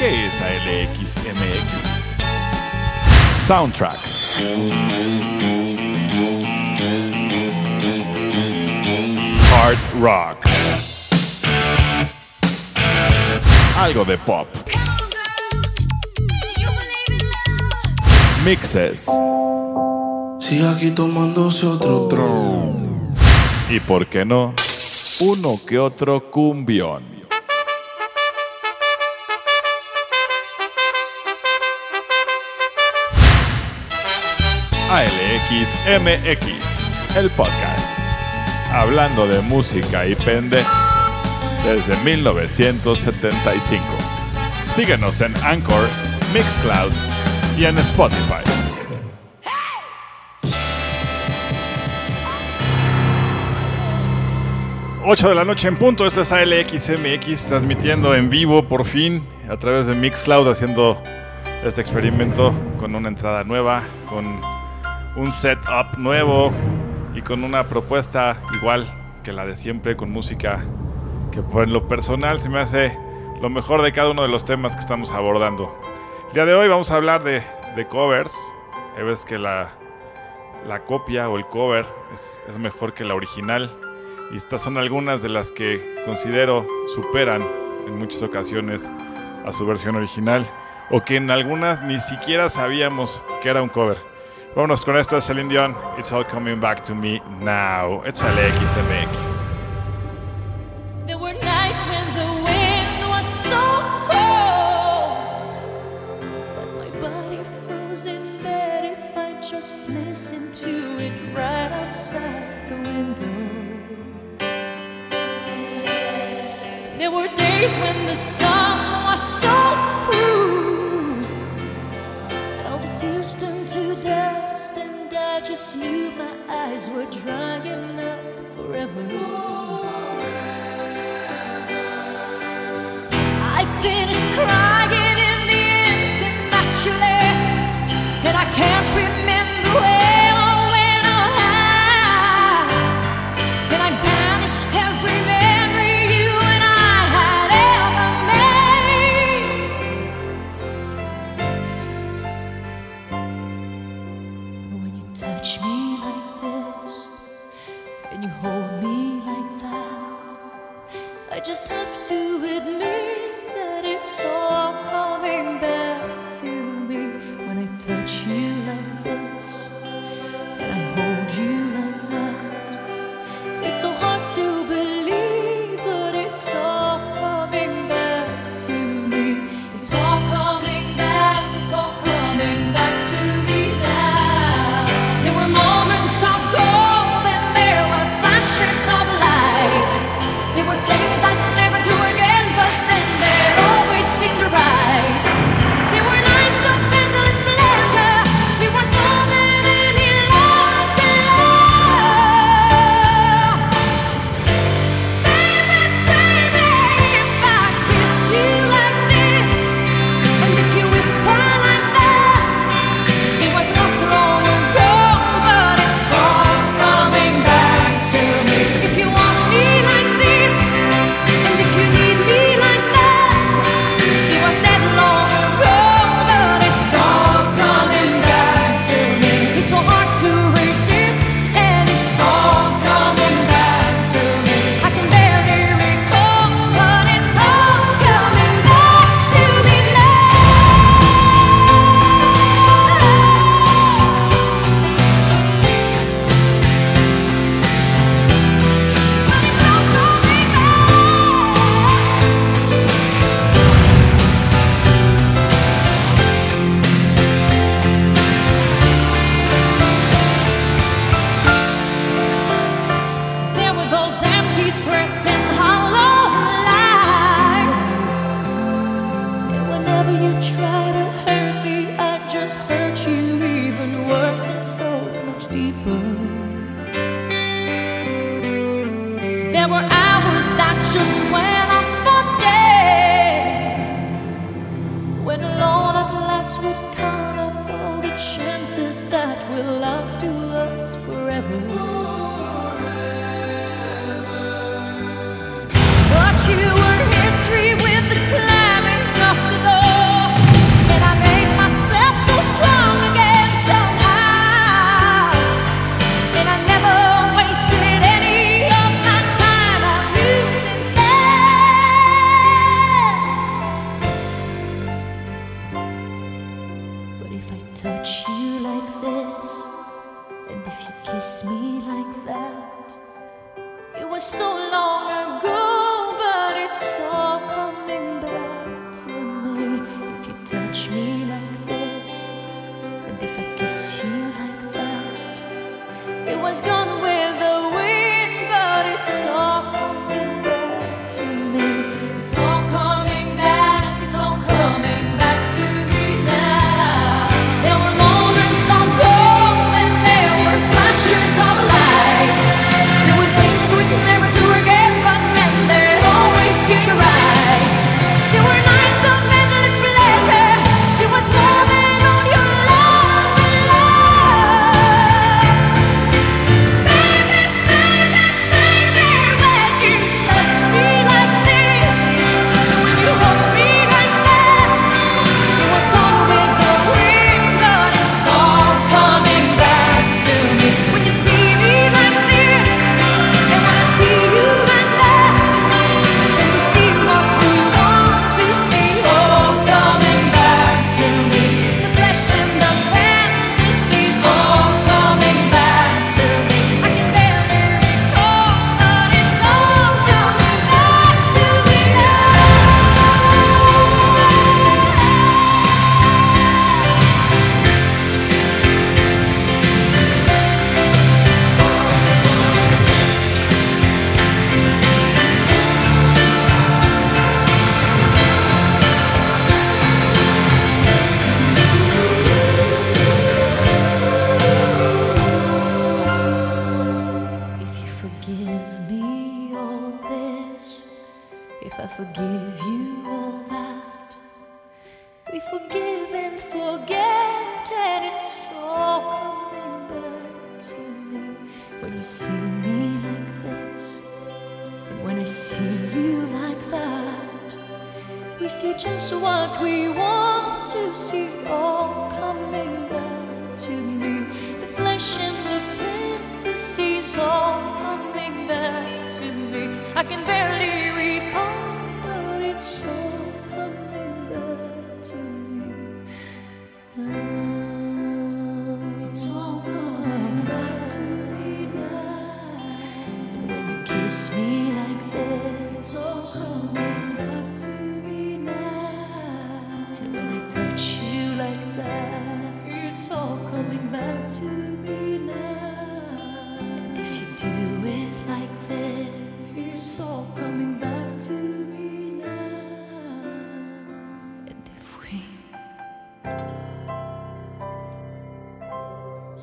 ¿Qué es ALXMX? Soundtracks. Hard rock. Algo de pop. Mixes. Sigue aquí tomándose otro tron. Y por qué no, uno que otro cumbión. ALXMX, el podcast. Hablando de música y pende desde 1975. Síguenos en Anchor, Mixcloud y en Spotify. Ocho de la noche en punto, esto es ALXMX transmitiendo en vivo por fin a través de Mixcloud haciendo este experimento con una entrada nueva, con un setup nuevo y con una propuesta igual que la de siempre con música que por lo personal se me hace lo mejor de cada uno de los temas que estamos abordando. El día de hoy vamos a hablar de, covers. Ya ves que la, la copia o el cover es mejor que la original. Y estas son algunas de las que considero superan en muchas ocasiones a su versión original. O que en algunas ni siquiera sabíamos que era un cover. Vámonos con esto de Celine Dion. It's all coming back to me now. It's LXMX. There were nights when the wind was so cold, but my body froze in bed if I just listened to it right outside the window. There were days when the sun was so cruel, eyes were drying up forever.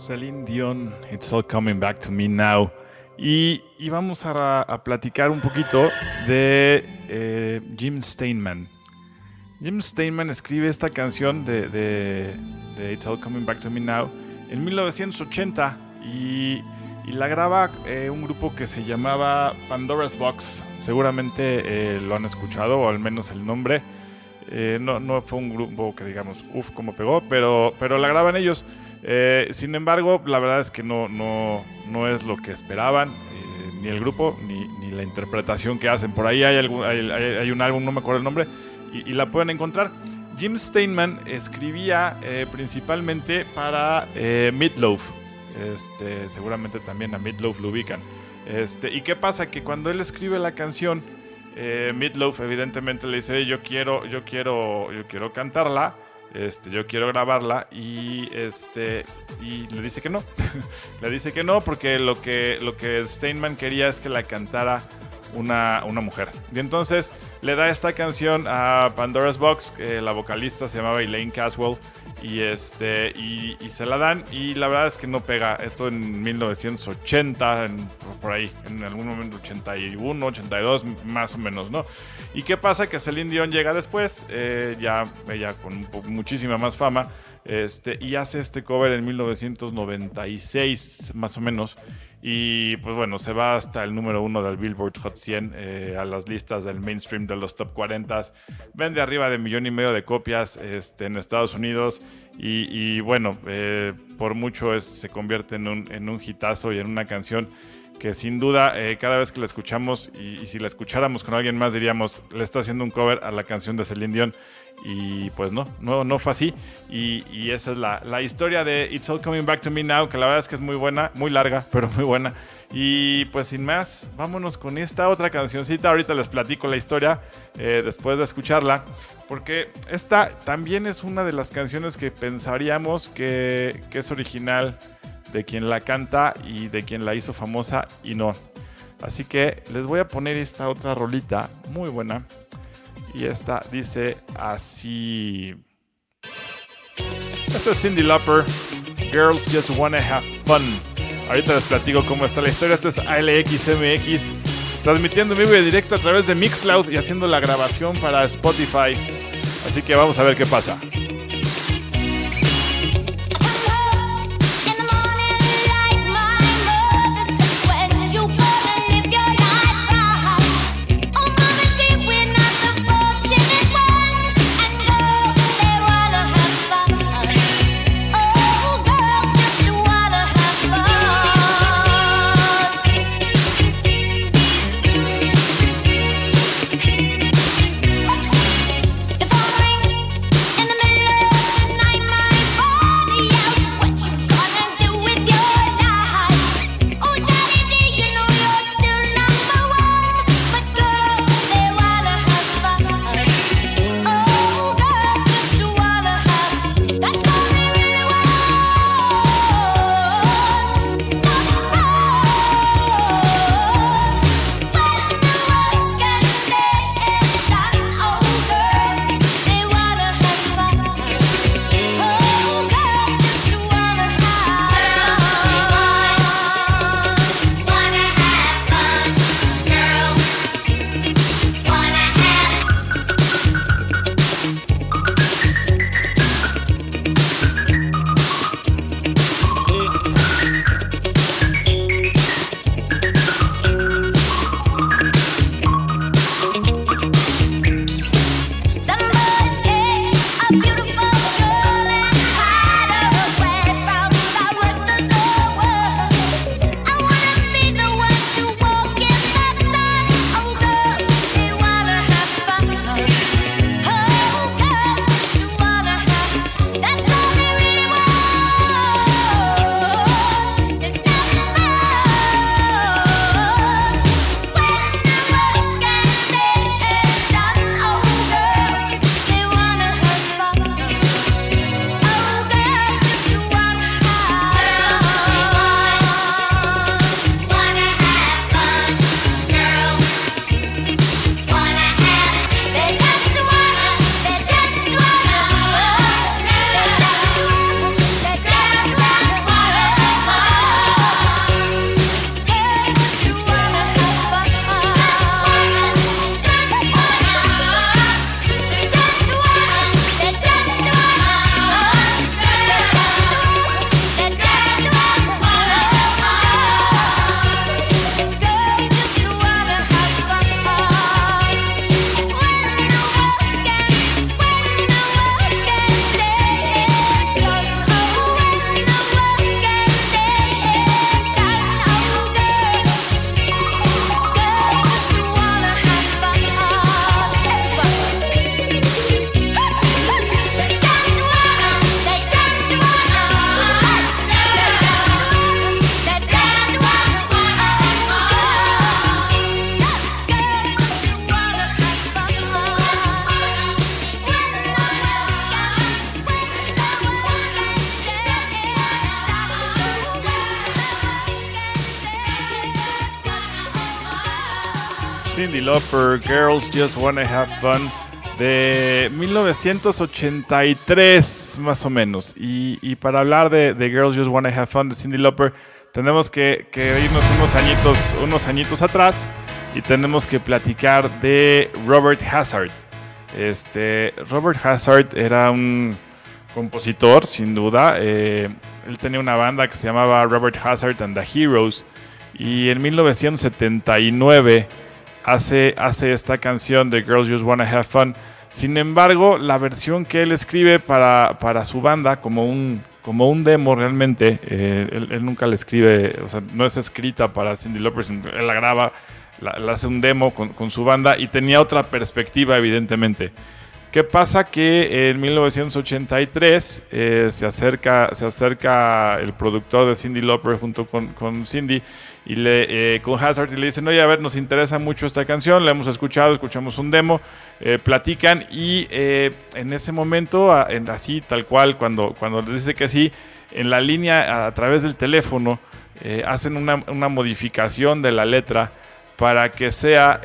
Celine Dion, It's All Coming Back to Me Now. Y, y vamos a, a platicar un poquito de eh, Jim Steinman. Jim Steinman escribe esta canción de, de- de It's All Coming Back to Me Now en 1980 y, y la graba eh, un grupo que se llamaba Pandora's Box. Seguramente eh, lo han escuchado, o al menos el nombre. Eh, no, no fue un grupo que digamos, uff, como pegó, pero, pero la graban ellos. Eh, sin embargo, la verdad es que no, no, no es lo que esperaban, eh, ni el grupo, ni, ni la interpretación que hacen. Por ahí hay, algún, hay, un álbum, no me acuerdo el nombre, y, la pueden encontrar. Jim Steinman escribía eh, principalmente para Meatloaf. Este, seguramente también a Meatloaf lo ubican. Este, ¿Y qué pasa? Que cuando él escribe la canción, Meatloaf evidentemente le dice, "Oye, yo quiero, yo quiero, yo quiero cantarla, este, yo quiero grabarla y este, y le dice que no, le dice que no porque lo que, lo que Steinman quería es que la cantara una, una mujer. Y entonces le da esta canción a Pandora's Box, la vocalista se llamaba Elaine Caswell, y, este, y, se la dan, y la verdad es que no pega. Esto en 1980, en- por- ahí, en algún momento 81, 82, más o menos, ¿no? ¿Y qué pasa? Que Celine Dion llega después, eh, ya ella con muchísima más fama, este, y hace este cover en 1996, más o menos. Y pues bueno, se va hasta el número uno del Billboard Hot 100, eh, a las listas del mainstream de los top 40. Vende arriba de millón y medio de copias este, en Estados Unidos. Y, bueno, eh, por mucho se convierte en un, en un hitazo y en una canción que sin duda eh, cada vez que la escuchamos y, si la escucháramos con alguien más diríamos, le está haciendo un cover a la canción de Celine Dion. Y pues no, no, no fue así. Y, y esa es la, la historia de It's All Coming Back to Me Now, que la verdad es que es muy buena, muy larga, pero muy buena. Y pues sin más, vámonos con esta otra cancioncita, ahorita les platico la historia eh, después de escucharla, porque esta también es una de las canciones que pensaríamos que, que es original de quien la canta y de quien la hizo famosa y no. Así que les voy a poner esta otra rolita muy buena. Y esta dice así. Esto es Cindy Lauper. Girls Just Wanna Have Fun. Ahorita les platico cómo está la historia. Esto es ALXMX. Transmitiendo en vivo y directo a través de Mixcloud y haciendo la grabación para Spotify. Así que vamos a ver qué pasa. Lauper, Girls Just Wanna Have Fun, de 1983 más o menos. Y, para hablar de, Girls Just Wanna Have Fun de Cindy Lauper, tenemos que, que, irnos unos añitos, unos añitos atrás y tenemos que platicar de Robert Hazard. Este, Robert Hazard era un compositor, sin duda. Eh, él tenía una banda que se llamaba Robert Hazard and the Heroes. Y en 1979 hace, hace esta canción de Girls Just Wanna Have Fun. Sin embargo, la versión que él escribe para, para su banda, como un, como un demo realmente, eh, él, nunca la escribe, o sea, no es escrita para Cindy Lauper, él la graba, la, hace un demo con, con, su banda y tenía otra perspectiva, evidentemente. ¿Qué pasa? Que en 1983 eh, se, acerca, se acerca el productor de Cindy Lauper junto con, con Cindy y eh, con Hazard y le dicen, oye, a ver, nos interesa mucho esta canción, la hemos escuchado, escuchamos un demo, eh, platican y en ese momento, en, así tal cual, cuando, cuando les dice que sí, en la línea a, través del teléfono hacen una, una, modificación de la letra para que sea,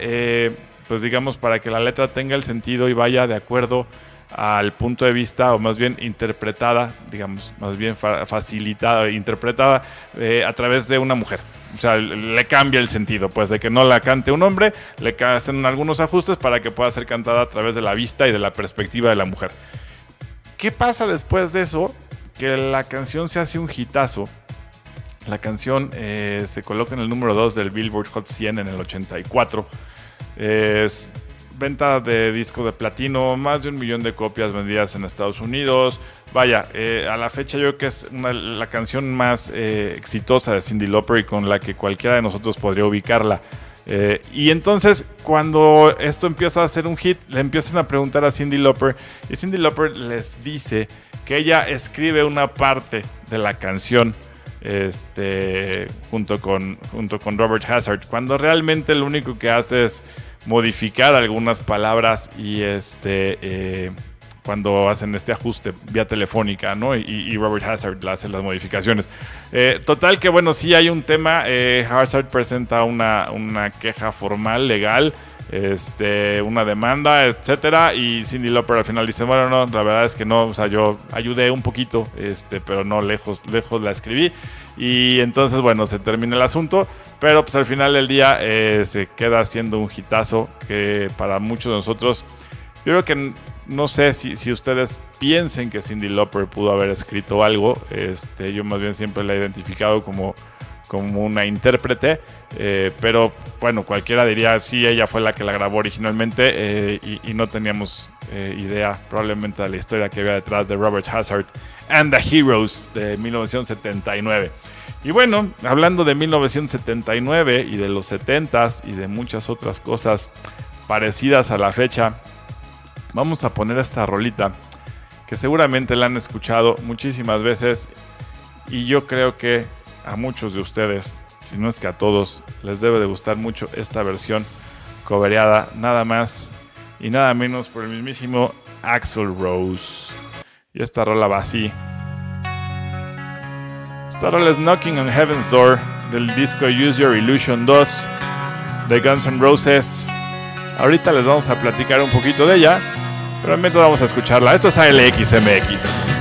pues digamos, para que la letra tenga el sentido y vaya de acuerdo al punto de vista, o más bien interpretada, digamos, más bien facilitada, interpretada a través de una mujer o sea, le cambia el sentido, pues de que no la cante un hombre, le hacen algunos ajustes para que pueda ser cantada a través de la vista y de la perspectiva de la mujer. ¿Qué pasa después de eso? Que la canción se hace un hitazo. La canción eh, se coloca en el número 2 del Billboard Hot 100 en el 84. Es venta de disco de platino, más de un millón de copias vendidas en Estados Unidos. Vaya, eh, a la fecha yo creo que es la canción más eh, exitosa de Cindy Lauper y con la que cualquiera de nosotros podría ubicarla. Eh, y entonces cuando esto empieza a ser un hit, le empiezan a preguntar a Cindy Lauper y Cindy Lauper les dice que ella escribe una parte de la canción este, junto, con, junto con Robert Hazard, cuando realmente lo único que hace es modificar algunas palabras y este eh, cuando hacen este ajuste vía telefónica, ¿no? Y, Robert Hazard hace las modificaciones. Eh, total que bueno, sí hay un tema. Eh, Hazard presenta una, una queja formal, legal, este, una demanda, etcétera. Y Cindy Lauper al final dice, bueno, no, la verdad es que no, o sea, yo ayudé un poquito, este, pero no lejos, lejos la escribí. Y entonces, bueno, se termina el asunto. Pero pues al final del día eh, se queda siendo un hitazo que para muchos de nosotros, yo creo que no sé si, si ustedes piensen que Cindy Lauper pudo haber escrito algo. Este, yo más bien siempre la he identificado como, como una intérprete. Eh, pero bueno, cualquiera diría, sí, ella fue la que la grabó originalmente eh, y, y, no teníamos idea probablemente de la historia que había detrás de Robert Hazard and the Heroes de 1979. Y bueno, hablando de 1979 y de los 70s y de muchas otras cosas parecidas a la fecha, vamos a poner esta rolita que seguramente la han escuchado muchísimas veces y yo creo que a muchos de ustedes, si no es que a todos, les debe de gustar mucho esta versión cobereada nada más y nada menos por el mismísimo Axel Rose. Y esta rola va así. Esta rola es Knocking on Heaven's Door del disco Use Your Illusion 2 de Guns N' Roses. Ahorita les vamos a platicar un poquito de ella, pero mientras vamos a escucharla. Esto es ALXMX.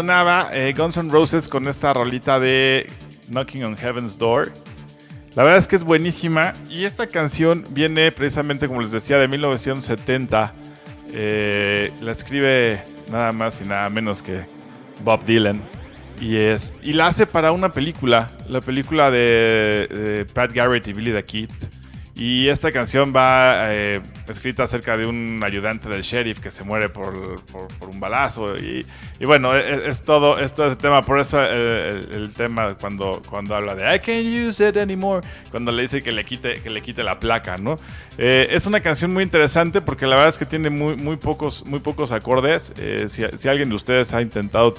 Sonaba eh, Guns N' Roses con esta rolita de Knocking on Heaven's Door. La verdad es que es buenísima y esta canción viene precisamente, como les decía, de 1970. Eh, la escribe nada más y nada menos que Bob Dylan. Y, es, y la hace para una película, la película de, de Pat Garrett y Billy the Kid. Y esta canción va eh, escrita acerca de un ayudante del sheriff que se muere por, por- un balazo. Y, bueno, es, es todo, es todo ese tema. Por eso eh, el, tema cuando, cuando habla de I can't use it anymore, cuando le dice que le quite, que le quite la placa, ¿no? Eh, es una canción muy interesante porque la verdad es que tiene muy, muy, pocos, muy pocos acordes. Si, si alguien de ustedes ha intentado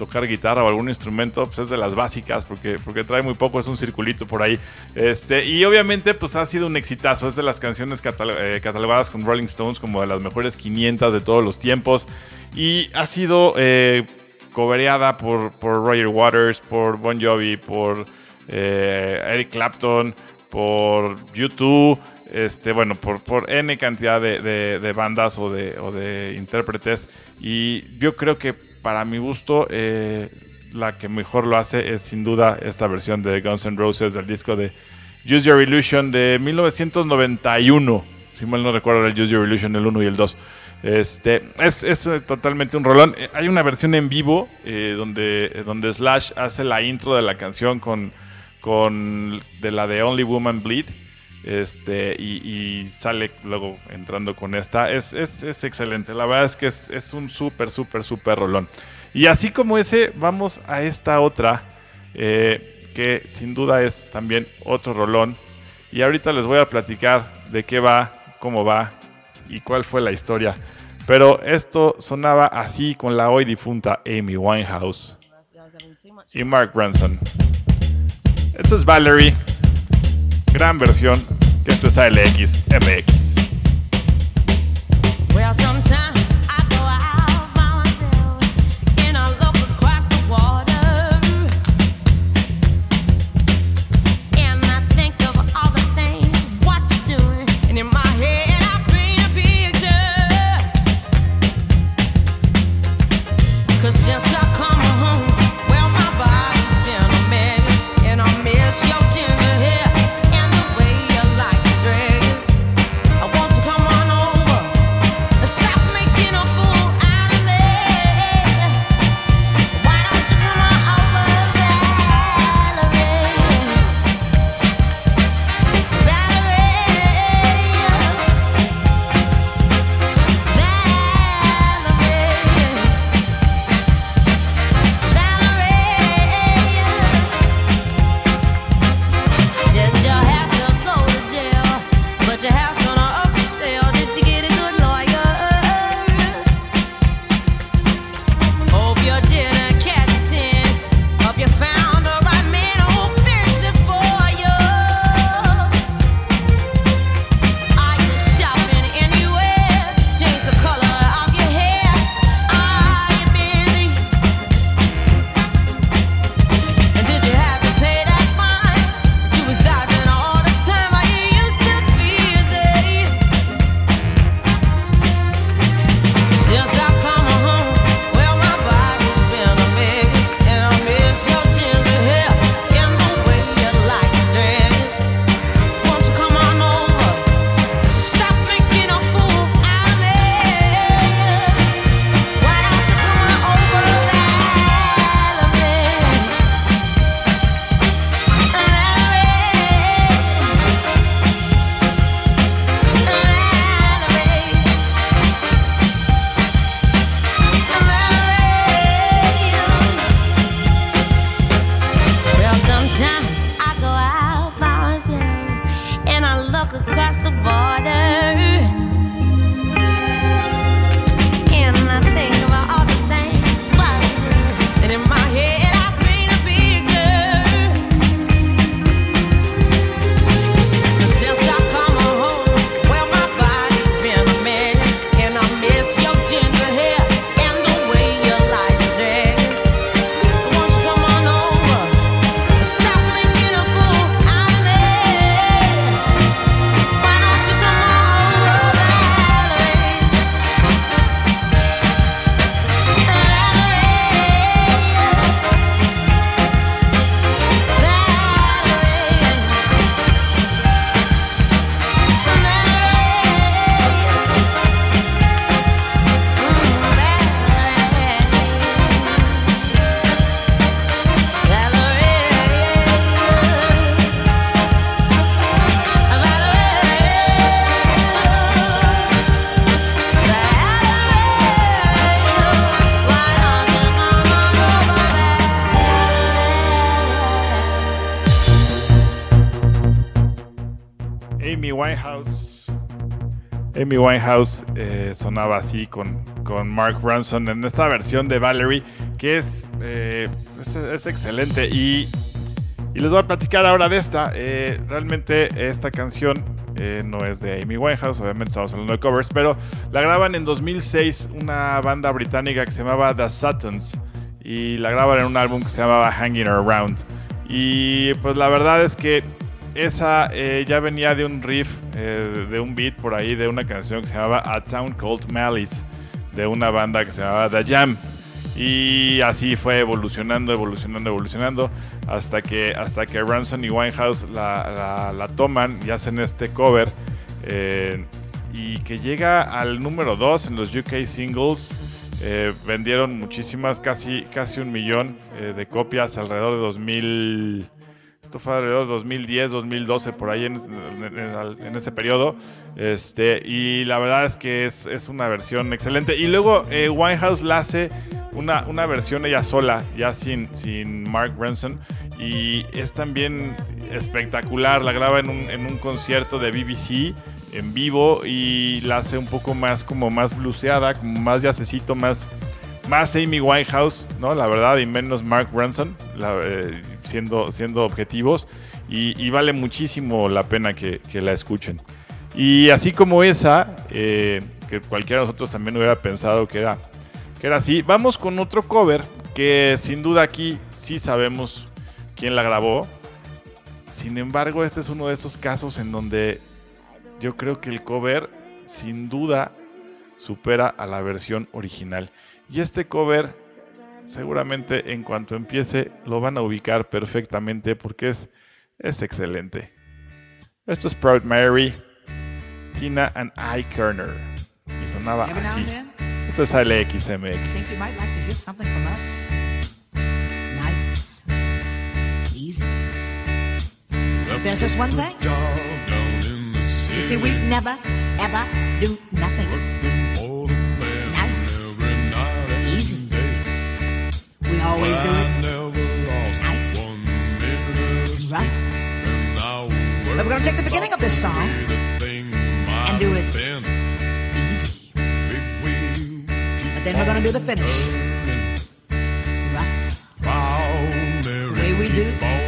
tocar guitarra o algún instrumento, pues es de las básicas, porque, porque trae muy poco, es un circulito por ahí. Este, y obviamente, pues ha sido un exitazo. Es de las canciones eh, catalogadas con Rolling Stones como de las mejores 500 de todos los tiempos. Y ha sido eh, cobereada por, por Roger Waters, por Bon Jovi, por eh, Eric Clapton, por YouTube. Este, bueno, por, por N cantidad de, de- de bandas o de, o de intérpretes. Y yo creo que para mi gusto, eh, la que mejor lo hace es sin duda esta versión de Guns N' Roses del disco de Use Your Illusion de 1991. Si mal no recuerdo, el Use Your Illusion, el 1 y el 2. Este, es, es, eh, totalmente un rolón. Eh, Hay una versión en vivo eh, donde, donde Slash hace la intro de la canción con, con de la de Only Woman Bleed. Este, y, y sale luego entrando con esta. Es, es, es excelente. La verdad es que es, es un súper, súper, súper rolón. Y así como ese, vamos a esta otra. eh, que sin duda es también otro rolón. Y ahorita les voy a platicar de qué va, cómo va y cuál fue la historia. Pero esto sonaba así con la hoy difunta Amy Winehouse y Mark Branson. Esto es Valerie, gran versión, que esto es ALX MX. Winehouse eh, sonaba así con, con Mark Ronson en esta versión de Valerie, que es, eh, es, es excelente. Y, y les voy a platicar ahora de esta. Eh, realmente esta canción no es de Amy Winehouse, obviamente estamos hablando de covers, pero la graban en 2006 una banda británica que se llamaba The Suttons y la graban en un álbum que se llamaba Hanging Around. Y pues la verdad es que esa eh, ya venía de un riff, eh, de un beat por ahí, de una canción que se llamaba A Town Called Malice, de una banda que se llamaba The Jam. Y así fue evolucionando, evolucionando, evolucionando, hasta que, hasta que Ransom y Winehouse la, la- toman y hacen este cover. eh, y que llega al número 2 en los UK singles. Vendieron muchísimas, casi, casi un millón de copias alrededor de 2000. Esto fue alrededor de 2010, 2012, por ahí en, ese periodo. Este, y la verdad es que es, una versión excelente. Y luego eh, Winehouse la hace una, una versión ella sola, ya sin, sin Mark Ranson. Y es también espectacular. La graba en un, en un concierto de BBC en vivo y la hace un poco más como más bluseada, como más jazzecito, más más Amy Winehouse, ¿no? La verdad, y menos Mark Ronson, la- eh, siendo, siendo objetivos. Y, vale muchísimo la pena que, que la escuchen. Y así como esa, eh, que cualquiera de nosotros también hubiera pensado que era, que era así, vamos con otro cover que sin duda aquí sí sabemos quién la grabó. Sin embargo, este es uno de esos casos en donde yo creo que el cover sin duda supera a la versión original. Y este cover, seguramente en cuanto empiece, lo van a ubicar perfectamente porque es, es excelente. Esto es Proud Mary, Tina and Ike Turner. Y sonaba así. Esto es LXMX. Nice, easy. But there's just one thing. You see, we never, ever do nothing We always do it nice, rough. But we're gonna take the beginning of this song and do it easy. But then we're gonna do the finish. Rough. It's the way we do.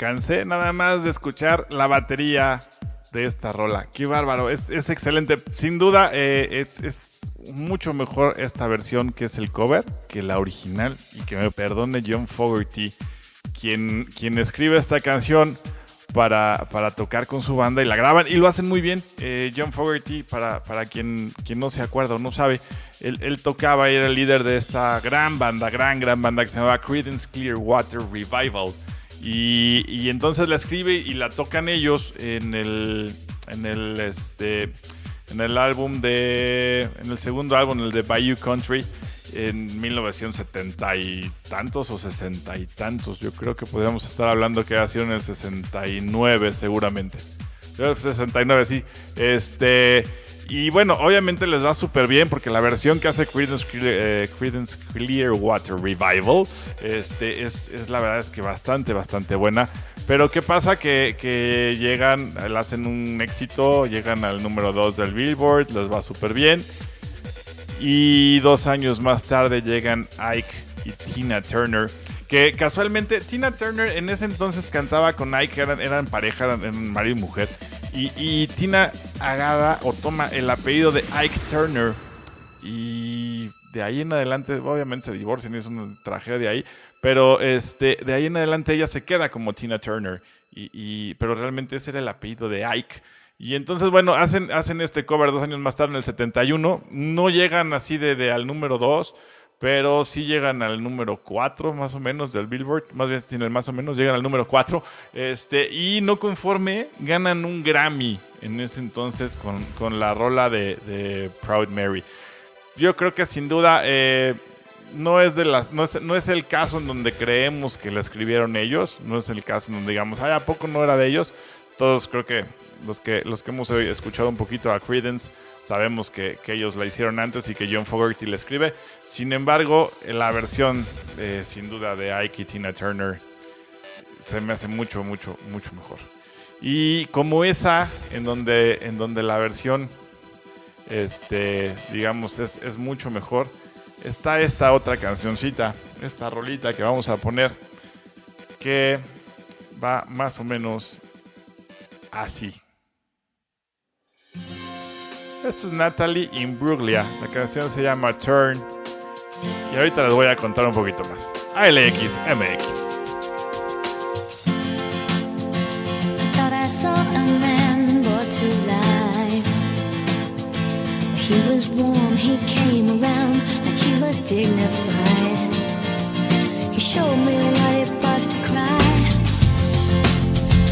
Cansé nada más de escuchar la batería de esta rola. Qué bárbaro, es, es excelente. Sin duda, eh, es, mucho mejor esta versión que es el cover que la original. Y que me perdone John Fogerty, quien, quien escribe esta canción para, para tocar con su banda y la graban y lo hacen muy bien. Eh, John Fogerty, para, para quien, quien no se acuerda o no sabe, él, él tocaba era el líder de esta gran banda, gran, gran banda que se llamaba Creedence Clearwater Revival. Y, entonces la escribe y la tocan ellos en el, en el, este, en el álbum de, en el segundo álbum, el de Bayou Country, en 1970 y tantos o 60 y tantos. Yo creo que podríamos estar hablando que ha sido en el 69 seguramente. 69, sí. Este, y bueno, obviamente les va súper bien porque la versión que hace Creedence, eh, Clearwater Revival este, es, la verdad es que bastante, bastante buena. Pero ¿qué pasa? Que, que llegan, le hacen un éxito, llegan al número 2 del Billboard, les va súper bien. Y dos años más tarde llegan Ike y Tina Turner. Que casualmente Tina Turner en ese entonces cantaba con Ike, eran, eran pareja, eran marido y mujer. Y, y, Tina agarra o toma el apellido de Ike Turner. Y de ahí en adelante, obviamente se divorcian, es una tragedia ahí. Pero este, de ahí en adelante ella se queda como Tina Turner. Y, y, pero realmente ese era el apellido de Ike. Y entonces, bueno, hacen, hacen este cover dos años más tarde, en el 71. No llegan así de, de al número 2, pero sí llegan al número 4, más o menos, del Billboard. Más bien, sin el más o menos, llegan al número 4. Este, y no conforme, ganan un Grammy en ese entonces con, con la rola de, Proud Mary. Yo creo que sin duda eh, no, es de las, no, es, no es el caso en donde creemos que la escribieron ellos. No es el caso en donde digamos, ay, ¿a poco no era de ellos? Todos creo que los que, los que hemos escuchado un poquito a Credence sabemos que, ellos la hicieron antes y que John Fogerty la escribe. Sin embargo, la versión, eh, sin duda, de Ike y Tina Turner se me hace mucho, mucho, mucho mejor. Y como esa, en donde, en donde la versión, este, digamos, es, es mucho mejor, está esta otra cancioncita, esta rolita que vamos a poner, que va más o menos así. Esto es Natalie Imbruglia. La canción se llama Turn. Y ahorita les voy a contar un poquito más. ALX MX. He was warm, he came around like he was dignified. He showed me what it was to cry.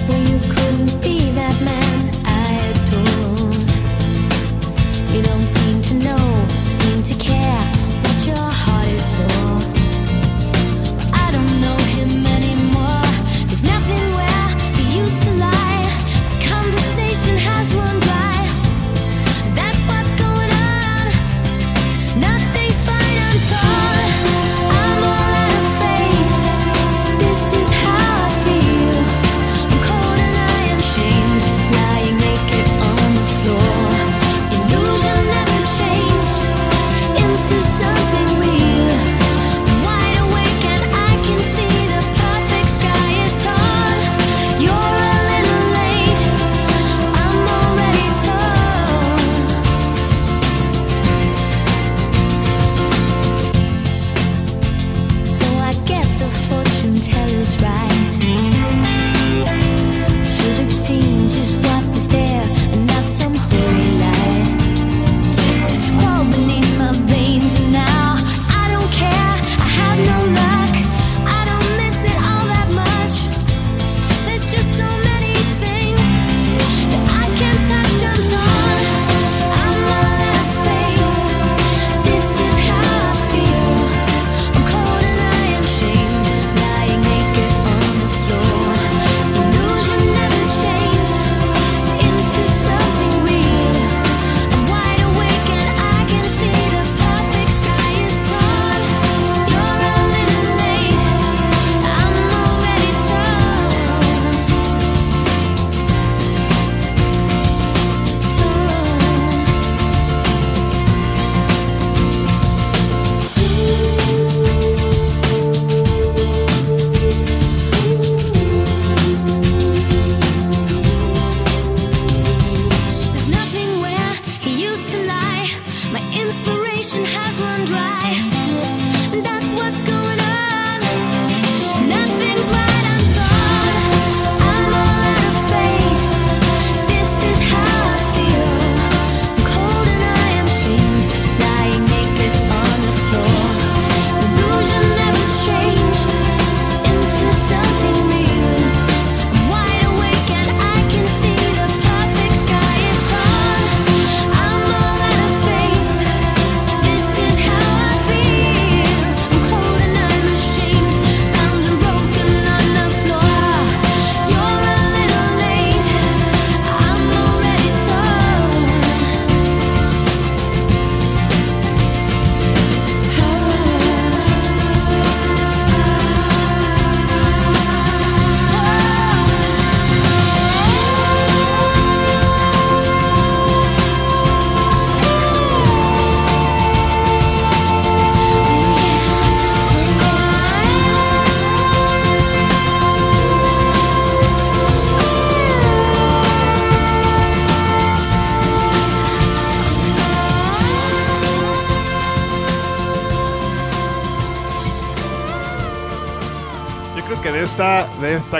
Well, you couldn't be that man Don't seem to know, seem to care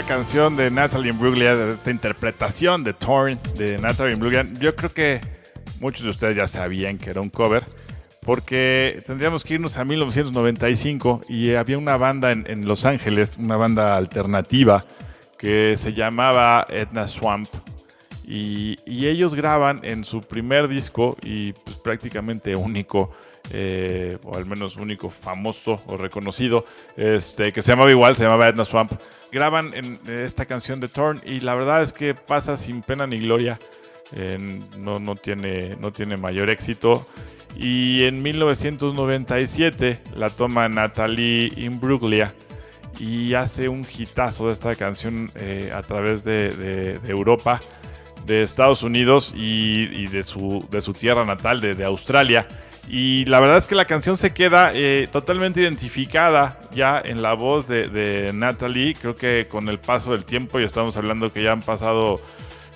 canción de Natalie Imbruglia, esta interpretación de Torn de Natalie Imbruglia, yo creo que muchos de ustedes ya sabían que era un cover, porque tendríamos que irnos a 1995 y había una banda en, en Los Ángeles, una banda alternativa que se llamaba Edna Swamp. Y, y ellos graban en su primer disco y pues prácticamente único, eh, o al menos único famoso o reconocido, este, que se llamaba igual, se llamaba Edna Swamp. Graban en esta canción de Torn y la verdad es que pasa sin pena ni gloria. En- no, no, tiene, no tiene mayor éxito. Y en 1997 la toma Natalie Imbruglia y hace un hitazo de esta canción eh, a través de, de- de Europa, de Estados Unidos y, y de, su, de su tierra natal, de Australia. Y la verdad es que la canción se queda eh, totalmente identificada ya en la voz de, Natalie. Creo que con el paso del tiempo, y estamos hablando que ya han pasado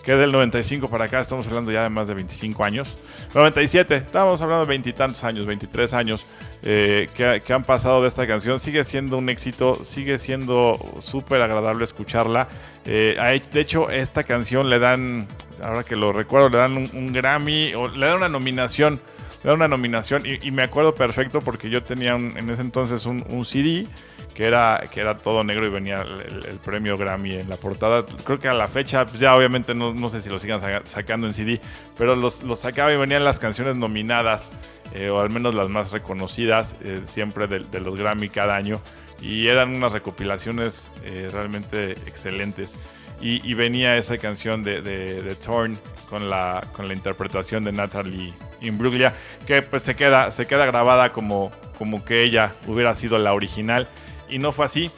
que del 95 para acá estamos hablando ya de más de 25 años. 97, estamos hablando de veintitantos años, 23 años eh, que, que han pasado de esta canción. Sigue siendo un éxito, sigue siendo súper agradable escucharla. Eh, de hecho, esta canción le dan, ahora que lo recuerdo, le dan un, un Grammy, o le dan una nominación. Dan una nominación y, me acuerdo perfecto porque yo tenía en ese entonces un, un CD que era, que era todo negro y venía el, premio Grammy en la portada. Creo que a la fecha, pues ya obviamente no, no sé si lo sigan saca- sacando en CD, pero los, los sacaba y venían las canciones nominadas, eh, o al menos las más reconocidas, eh, siempre de, de los Grammy cada año. Y eran unas recopilaciones eh, realmente excelentes. Y, y venía esa canción de, de, de Torn con la, con la interpretación de Natalie Imbruglia, que pues se queda, se queda grabada como, como que ella hubiera sido la original. Y no fue así.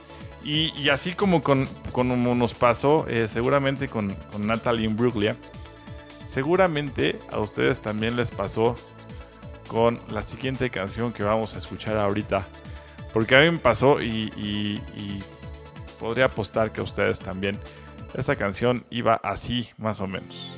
Y, y así como, con, como nos pasó eh, seguramente con, con Natalie Imbruglia, seguramente a ustedes también les pasó con la siguiente canción que vamos a escuchar ahorita. Porque a mí me pasó y, y- y podría apostar que a ustedes también. Esta canción iba así, más o menos.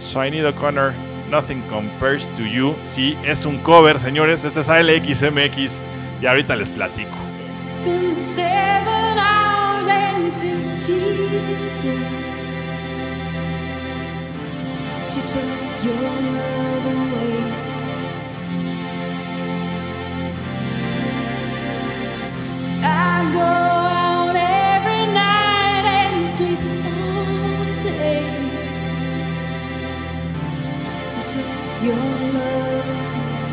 Sinead O'Connor, Nothing Compares to You. Sí, es un cover, señores. Este es ALXMX y ahorita les platico. It's been seven hours and fifteen days since you took your love away. I go since you took your love away.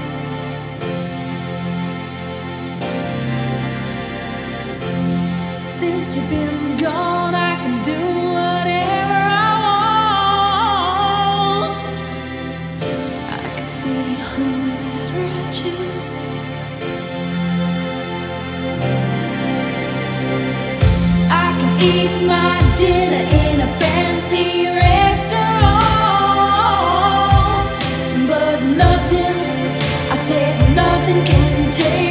Since you've been gone, I nothing, I said nothing can take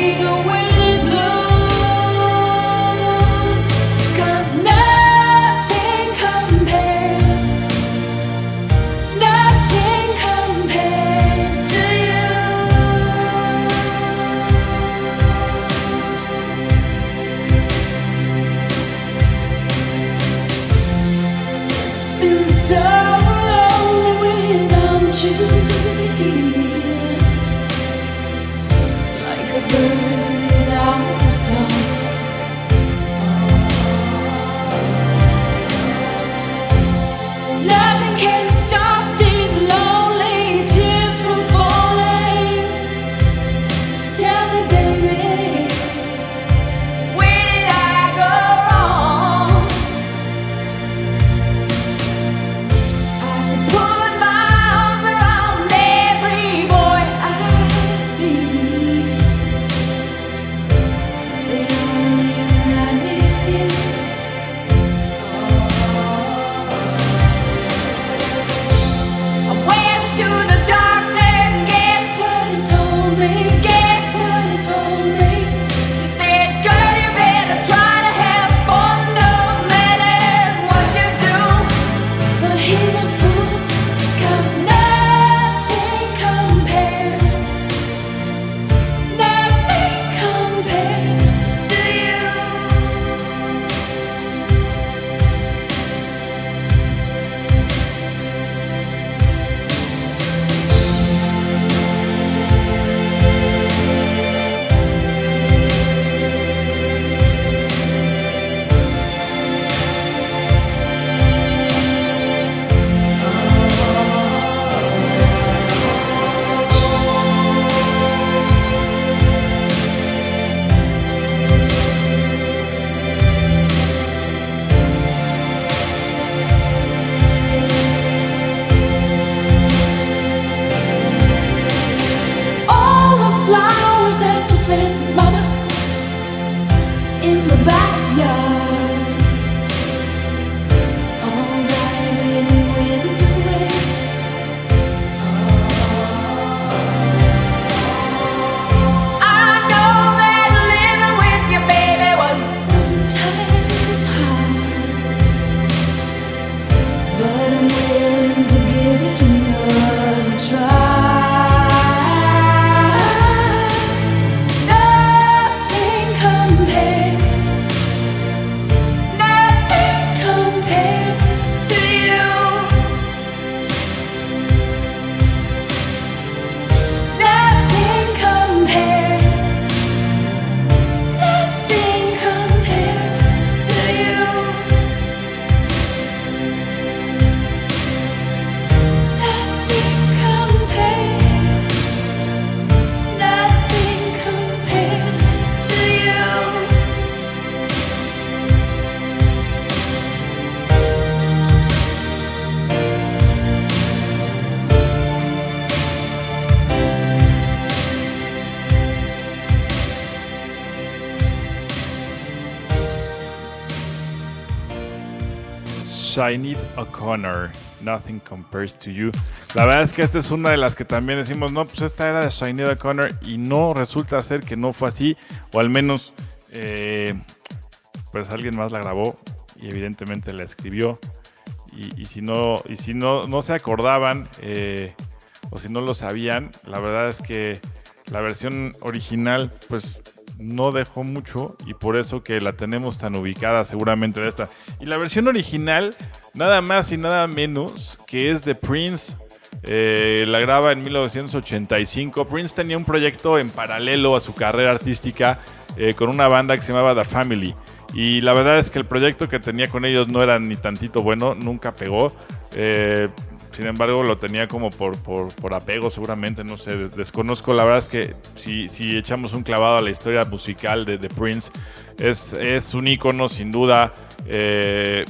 Sinead O'Connor, Nothing Compares to You. La verdad es que esta es una de las que también decimos, no, pues esta era de Sinead O'Connor y no resulta ser que no fue así, o al menos eh, pues alguien más la grabó y evidentemente la escribió. Y, y si no, y si no, no se acordaban eh, o si no lo sabían, la verdad es que la versión original pues no dejó mucho y por eso que la tenemos tan ubicada seguramente esta. Y la versión original, nada más y nada menos que es de Prince. eh, la graba en 1985. Prince tenía un proyecto en paralelo a su carrera artística eh, con una banda que se llamaba The Family. Y la verdad es que el proyecto que tenía con ellos no era ni tantito bueno, nunca pegó. Eh, sin embargo, lo tenía como por, por, por apego, seguramente, no sé, desconozco. La verdad es que si, si echamos un clavado a la historia musical de, de Prince, es, es un ícono sin duda, eh,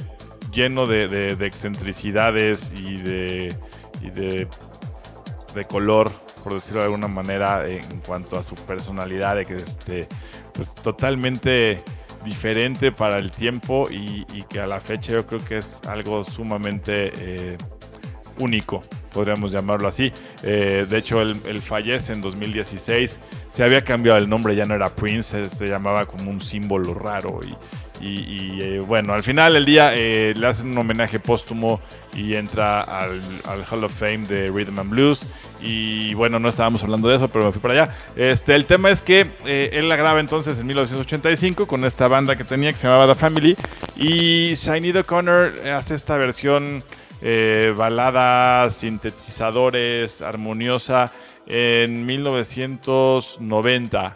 lleno de, de- de excentricidades y de, y de, de color, por decirlo de alguna manera, en cuanto a su personalidad, de que este, pues totalmente diferente para el tiempo y, y que a la fecha yo creo que es algo sumamente eh, único, podríamos llamarlo así. Eh, de hecho, él, fallece en 2016. Se había cambiado el nombre, ya no era Prince, se llamaba como un símbolo raro. Y, eh, bueno, al final del día eh, le hacen un homenaje póstumo y entra al, al Hall of Fame de Rhythm and Blues. Y bueno, no estábamos hablando de eso, pero me fui para allá. Este, el tema es que él la graba entonces en 1985 con esta banda que tenía que se llamaba The Family. Y Sinead O'Connor hace esta versión eh, balada, sintetizadores, armoniosa en 1990.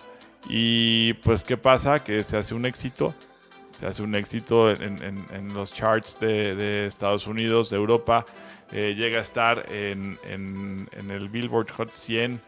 Y pues, ¿qué pasa? Que se hace un éxito. Se hace un éxito en, los charts de, de Estados Unidos, de Europa. Eh, llega a estar en, el Billboard Hot 100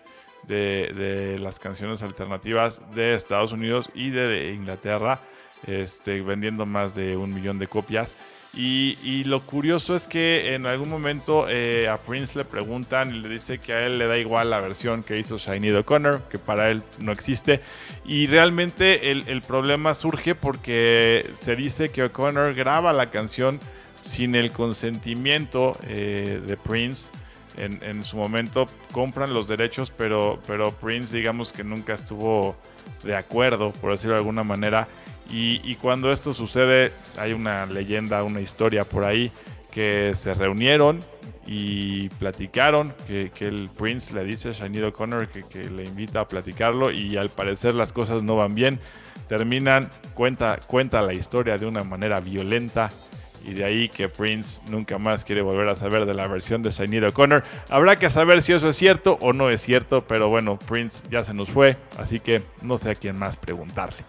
de, de las canciones alternativas de Estados Unidos y de Inglaterra, este, vendiendo más de un millón de copias. Y, lo curioso es que en algún momento eh, a Prince le preguntan y le dice que a él le da igual la versión que hizo Sinead O'Connor, que para él no existe. Y realmente el, el problema surge porque se dice que O'Connor graba la canción sin el consentimiento eh, de Prince. En, en su momento compran los derechos, pero, pero Prince digamos que nunca estuvo de acuerdo, por decirlo de alguna manera. Y, cuando esto sucede, hay una leyenda, una historia por ahí, que se reunieron y platicaron, que, el Prince le dice a Sinead O'Connor que, le invita a platicarlo y al parecer las cosas no van bien. Terminan, cuenta, cuenta la historia de una manera violenta y de ahí que Prince nunca más quiere volver a saber de la versión de Sinead O'Connor. Habrá que saber si eso es cierto o no es cierto, pero bueno, Prince ya se nos fue, así que no sé a quién más preguntarle.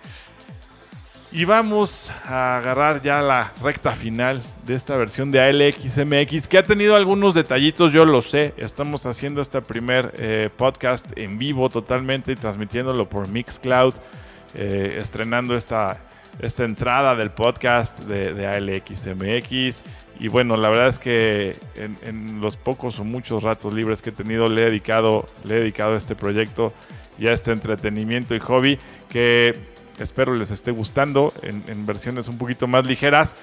Y vamos a agarrar ya la recta final de esta versión de ALXMX, que ha tenido algunos detallitos, yo lo sé. Estamos haciendo este primer eh, podcast en vivo totalmente y transmitiéndolo por Mixcloud, eh, estrenando esta, esta entrada del podcast de, ALXMX. Y bueno, la verdad es que en, en los pocos o muchos ratos libres que he tenido, le he dedicado, le he dedicado a este proyecto y a este entretenimiento y hobby que Espero les esté gustando en, en versiones un poquito más ligeras.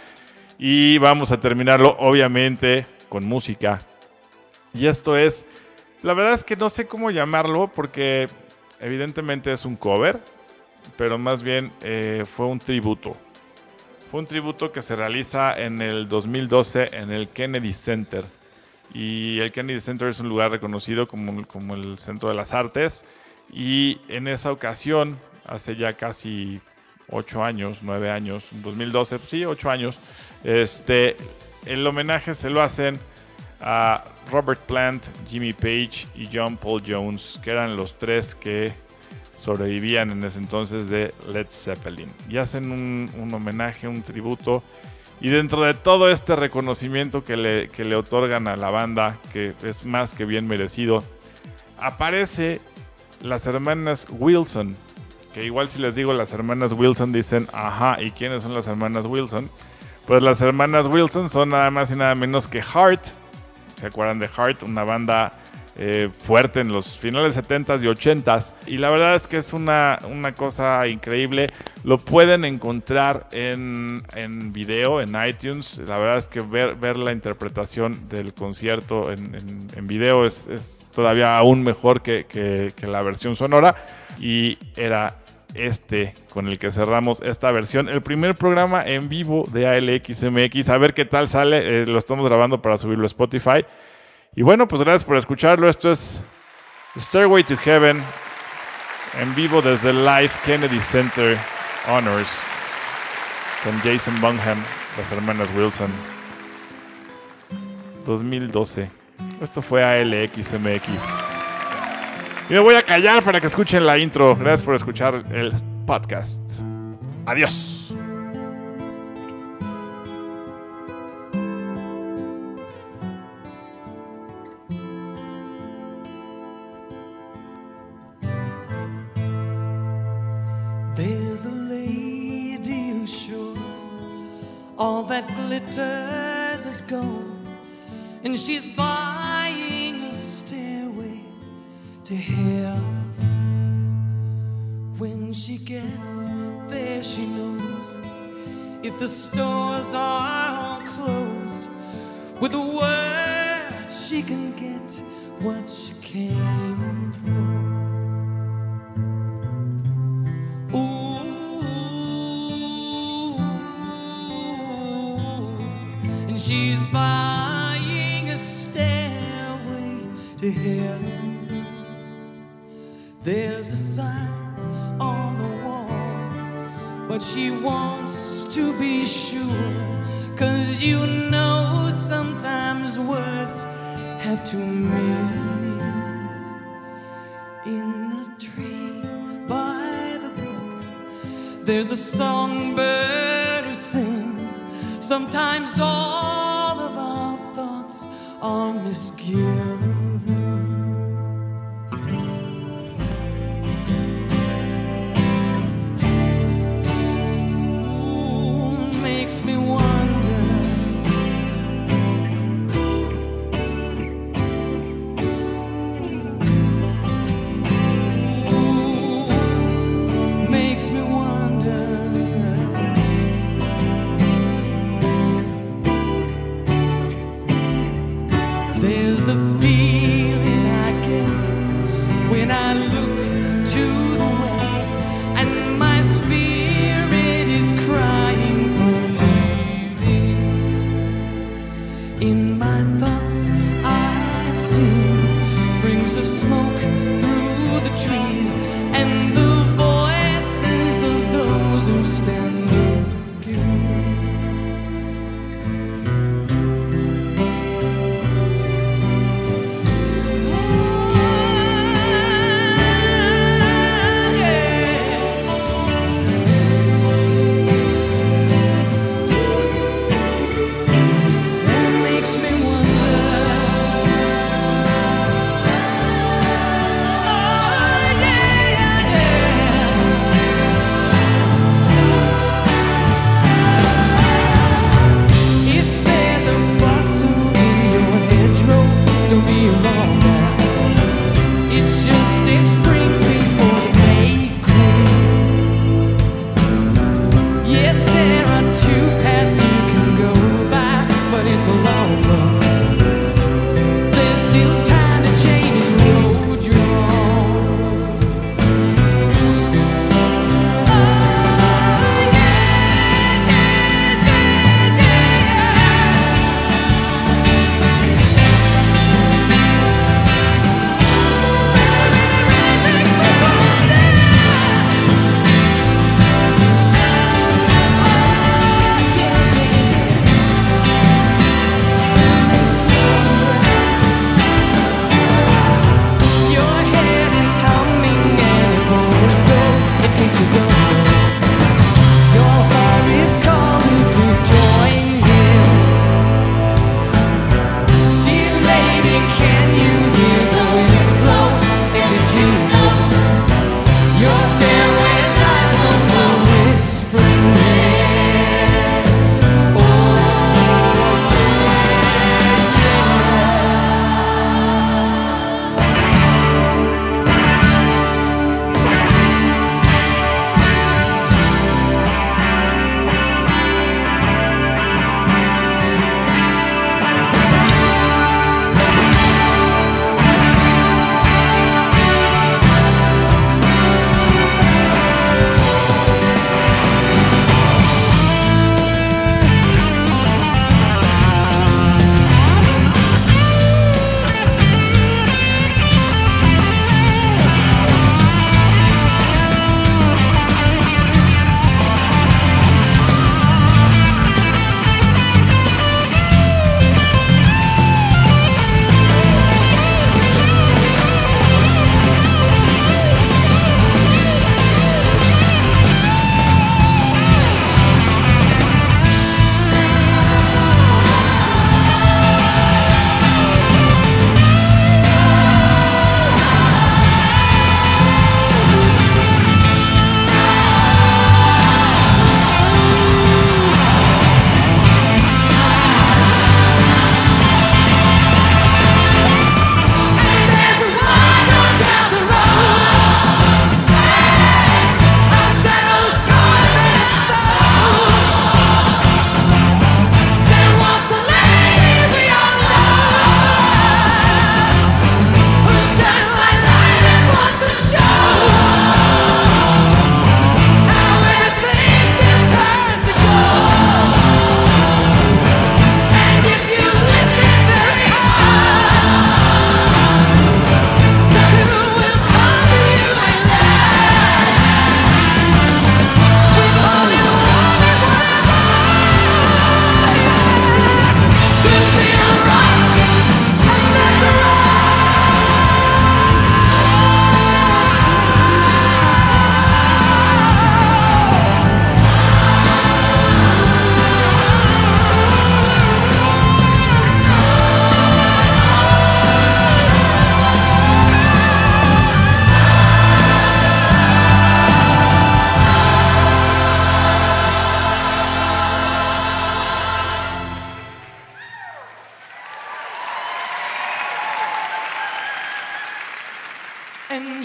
Y vamos a terminarlo, obviamente, con música. Y esto es, la verdad es que no sé cómo llamarlo porque evidentemente es un cover, pero más bien eh, fue un tributo. Fue un tributo que se realiza en el 2012 en el Kennedy Center. Y el Kennedy Center es un lugar reconocido como, como el Centro de las Artes. Y en esa ocasión, hace ya casi 8 años, 9 años, en 2012, pues sí, 8 años, este, el homenaje se lo hacen a Robert Plant, Jimmy Page y John Paul Jones, que eran los tres que sobrevivían en ese entonces de Led Zeppelin. Y hacen un, un homenaje, un tributo. Y dentro de todo este reconocimiento que le, que le otorgan a la banda, que es más que bien merecido, aparece las hermanas Wilson. Que igual si les digo las hermanas Wilson dicen, ajá, ¿y quiénes son las hermanas Wilson? Pues las hermanas Wilson son nada más y nada menos que Heart. ¿Se acuerdan de Heart? Una banda eh, fuerte en los finales 70s y 80s. Y la verdad es que es una, una cosa increíble. Lo pueden encontrar en, en video, en iTunes. La verdad es que ver, ver la interpretación del concierto en, en- video es, es todavía aún mejor que, que- que la versión sonora. Y era este con el que cerramos esta versión. El primer programa en vivo de ALXMX. A ver qué tal sale. Eh, lo estamos grabando para subirlo a Spotify. Y bueno, pues gracias por escucharlo. Esto es Stairway to Heaven en vivo desde el Live Kennedy Center Honors con Jason Bunham, las hermanas Wilson. 2012. Esto fue ALXMX. Y me voy a callar para que escuchen la intro. Gracias por escuchar el podcast. Adiós. All that glitters is gold, and she's buying a stairway to hell. When she gets there, she knows if the stores are all closed, with a word she can get what she came for. To heaven. There's a sign on the wall, but she wants to be sure. Cause you know sometimes words have two meanings. In the tree by the brook, there's a songbird who sings. Sometimes all of our thoughts are misgiven.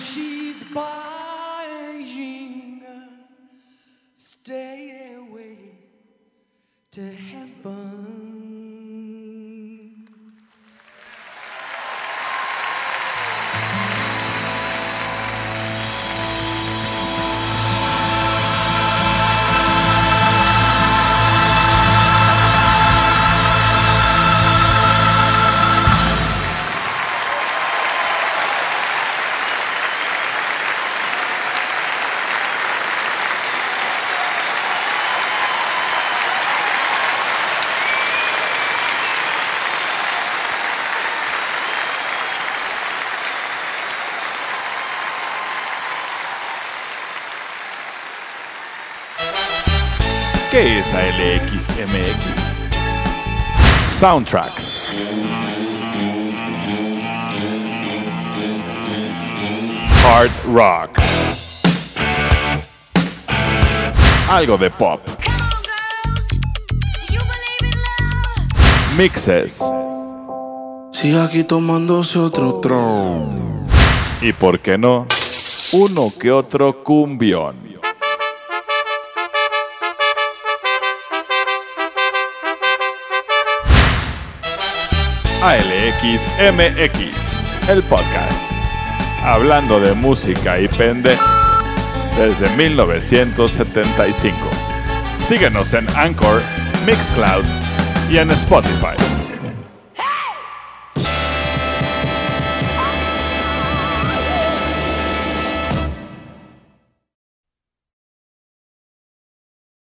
She's buying a stairway to heaven. Soundtracks. Hard rock. Algo de pop. Mixes. Sigue aquí tomándose otro tron. Y por qué no, uno que otro cumbión. ALXMX, el podcast. Hablando de música y pende desde 1975. Síguenos en Anchor, Mixcloud y en Spotify.